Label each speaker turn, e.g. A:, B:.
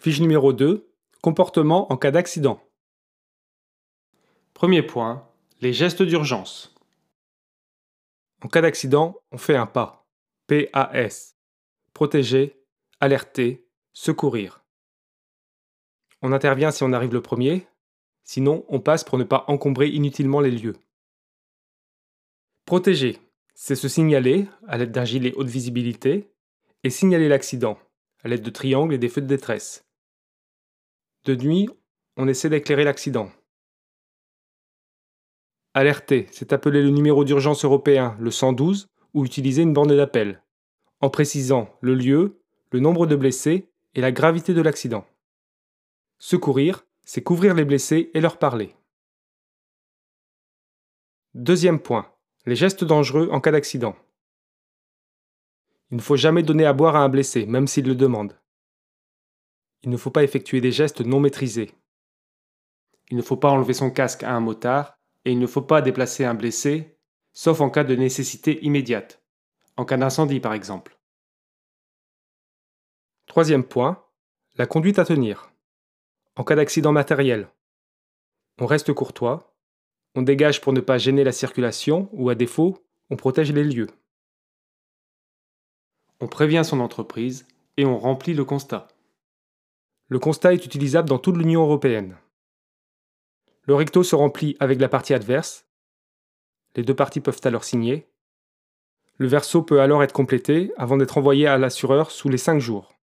A: Fiche numéro 2. Comportement en cas d'accident. Premier point. Les gestes d'urgence. En cas d'accident, on fait un pas. PAS. Protéger, alerter, secourir. On intervient si on arrive le premier, sinon on passe pour ne pas encombrer inutilement les lieux. Protéger, c'est se signaler à l'aide d'un gilet haute visibilité et signaler l'accident à l'aide de triangles et des feux de détresse. De nuit, on essaie d'éclairer l'accident. Alerter, c'est appeler le numéro d'urgence européen, le 112, ou utiliser une borne d'appel, en précisant le lieu, le nombre de blessés et la gravité de l'accident. Secourir, c'est couvrir les blessés et leur parler. Deuxième point, les gestes dangereux en cas d'accident. Il ne faut jamais donner à boire à un blessé, même s'il le demande. Il ne faut pas effectuer des gestes non maîtrisés. Il ne faut pas enlever son casque à un motard et il ne faut pas déplacer un blessé, sauf en cas de nécessité immédiate, en cas d'incendie par exemple. Troisième point, la conduite à tenir. En cas d'accident matériel, on reste courtois, on dégage pour ne pas gêner la circulation ou à défaut, on protège les lieux. On prévient son entreprise et on remplit le constat. Le constat est utilisable dans toute l'Union européenne. Le recto se remplit avec la partie adverse. Les deux parties peuvent alors signer. Le verso peut alors être complété avant d'être envoyé à l'assureur sous les 5 jours.